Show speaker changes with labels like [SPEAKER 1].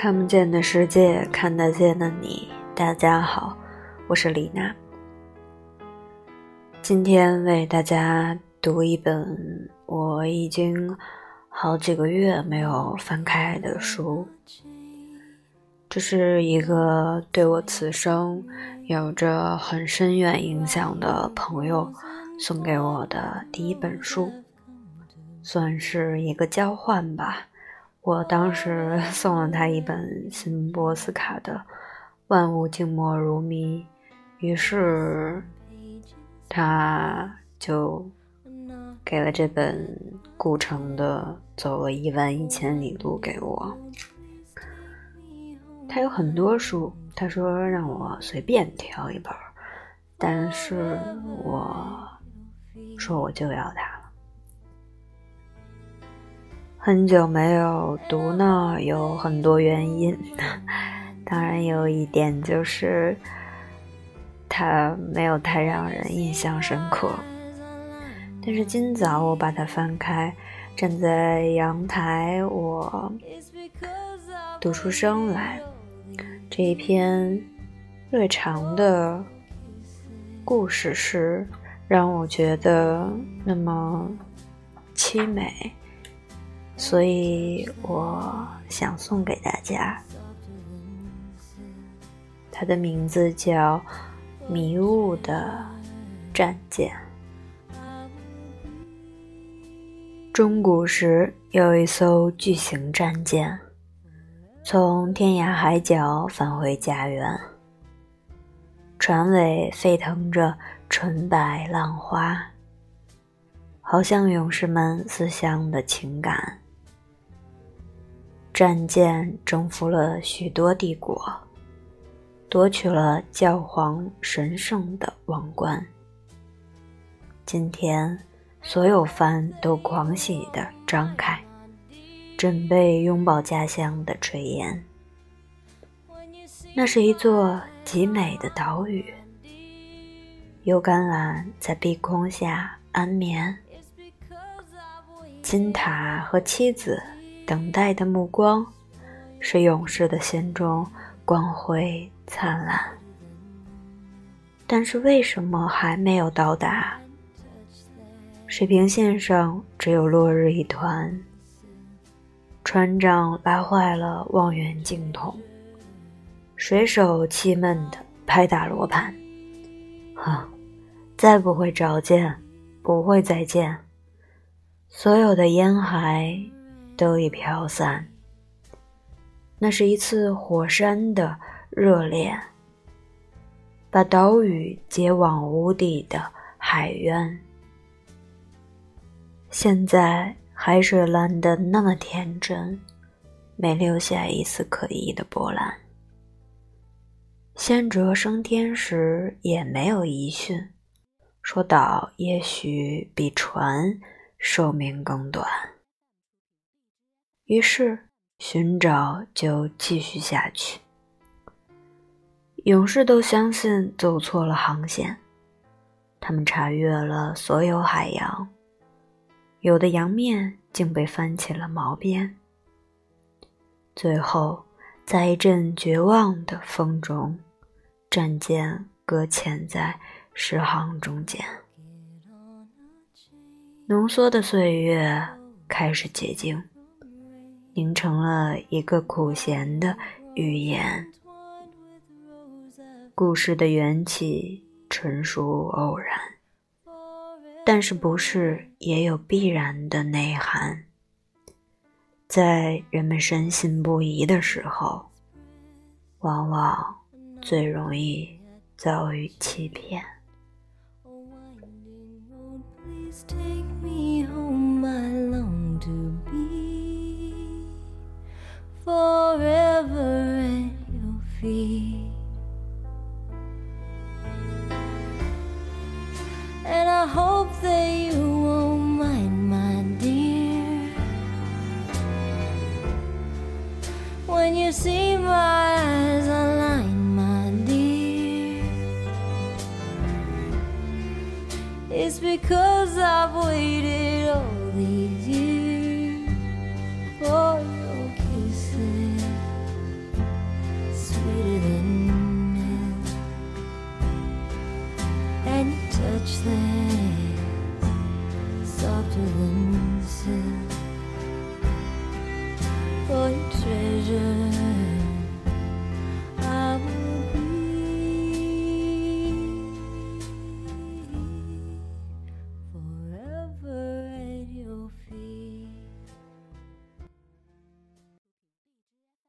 [SPEAKER 1] 看不见的世界，看得见的你。大家好，我是李娜。今天为大家读一本我已经好几个月没有翻开的书。这是一个对我此生有着很深远影响的朋友送给我的第一本书，算是一个交换吧。我当时 送了他一本辛波斯卡的《万物静默如谜》，于是他就给了这本顾城的《走了一万一千里路》给我。他有很多书，他说让我随便挑一本，但是我说我就要它。很久没有读呢，有很多原因。当然有一点就是，它没有太让人印象深刻。但是今早我把它翻开，站在阳台，我读出声来。这一篇略长的故事是让我觉得那么凄美。所以我想送给大家，它的名字叫《迷雾的战舰》。中古时有一艘巨型战舰，从天涯海角返回家园，船尾沸腾着纯白浪花，好像勇士们思乡的情感。战舰征服了许多帝国，夺取了教皇神圣的王冠。今天，所有帆都狂喜地张开，准备拥抱家乡的炊烟。那是一座极美的岛屿，油甘蓝在碧空下安眠，金塔和妻子。等待的目光，使勇士的心中光辉灿烂。但是为什么还没有到达？水平线上只有落日一团。船长拉坏了望远镜筒，水手气闷地拍打罗盘。哼，再不会找见，不会再见。所有的烟海。都已飘散。那是一次火山的热恋，把岛屿接往无底的海渊。现在海水蓝得那么天真，没留下一丝可疑的波澜。先哲升天时也没有遗训，说岛也许比船寿命更短。于是，寻找就继续下去。勇士都相信走错了航线，他们查阅了所有海洋，有的洋面竟被翻起了毛边。最后，在一阵绝望的风中，战舰搁浅在石航中间。浓缩的岁月开始结晶。形成了一个苦咸的语言。故事的缘起纯属偶然，但是不是也有必然的内涵？在人们深信不疑的时候，往往最容易遭遇欺骗。I hope that you won't mind, my dear, when you see my eyes align, my dear. It's because I've waited all these years. to the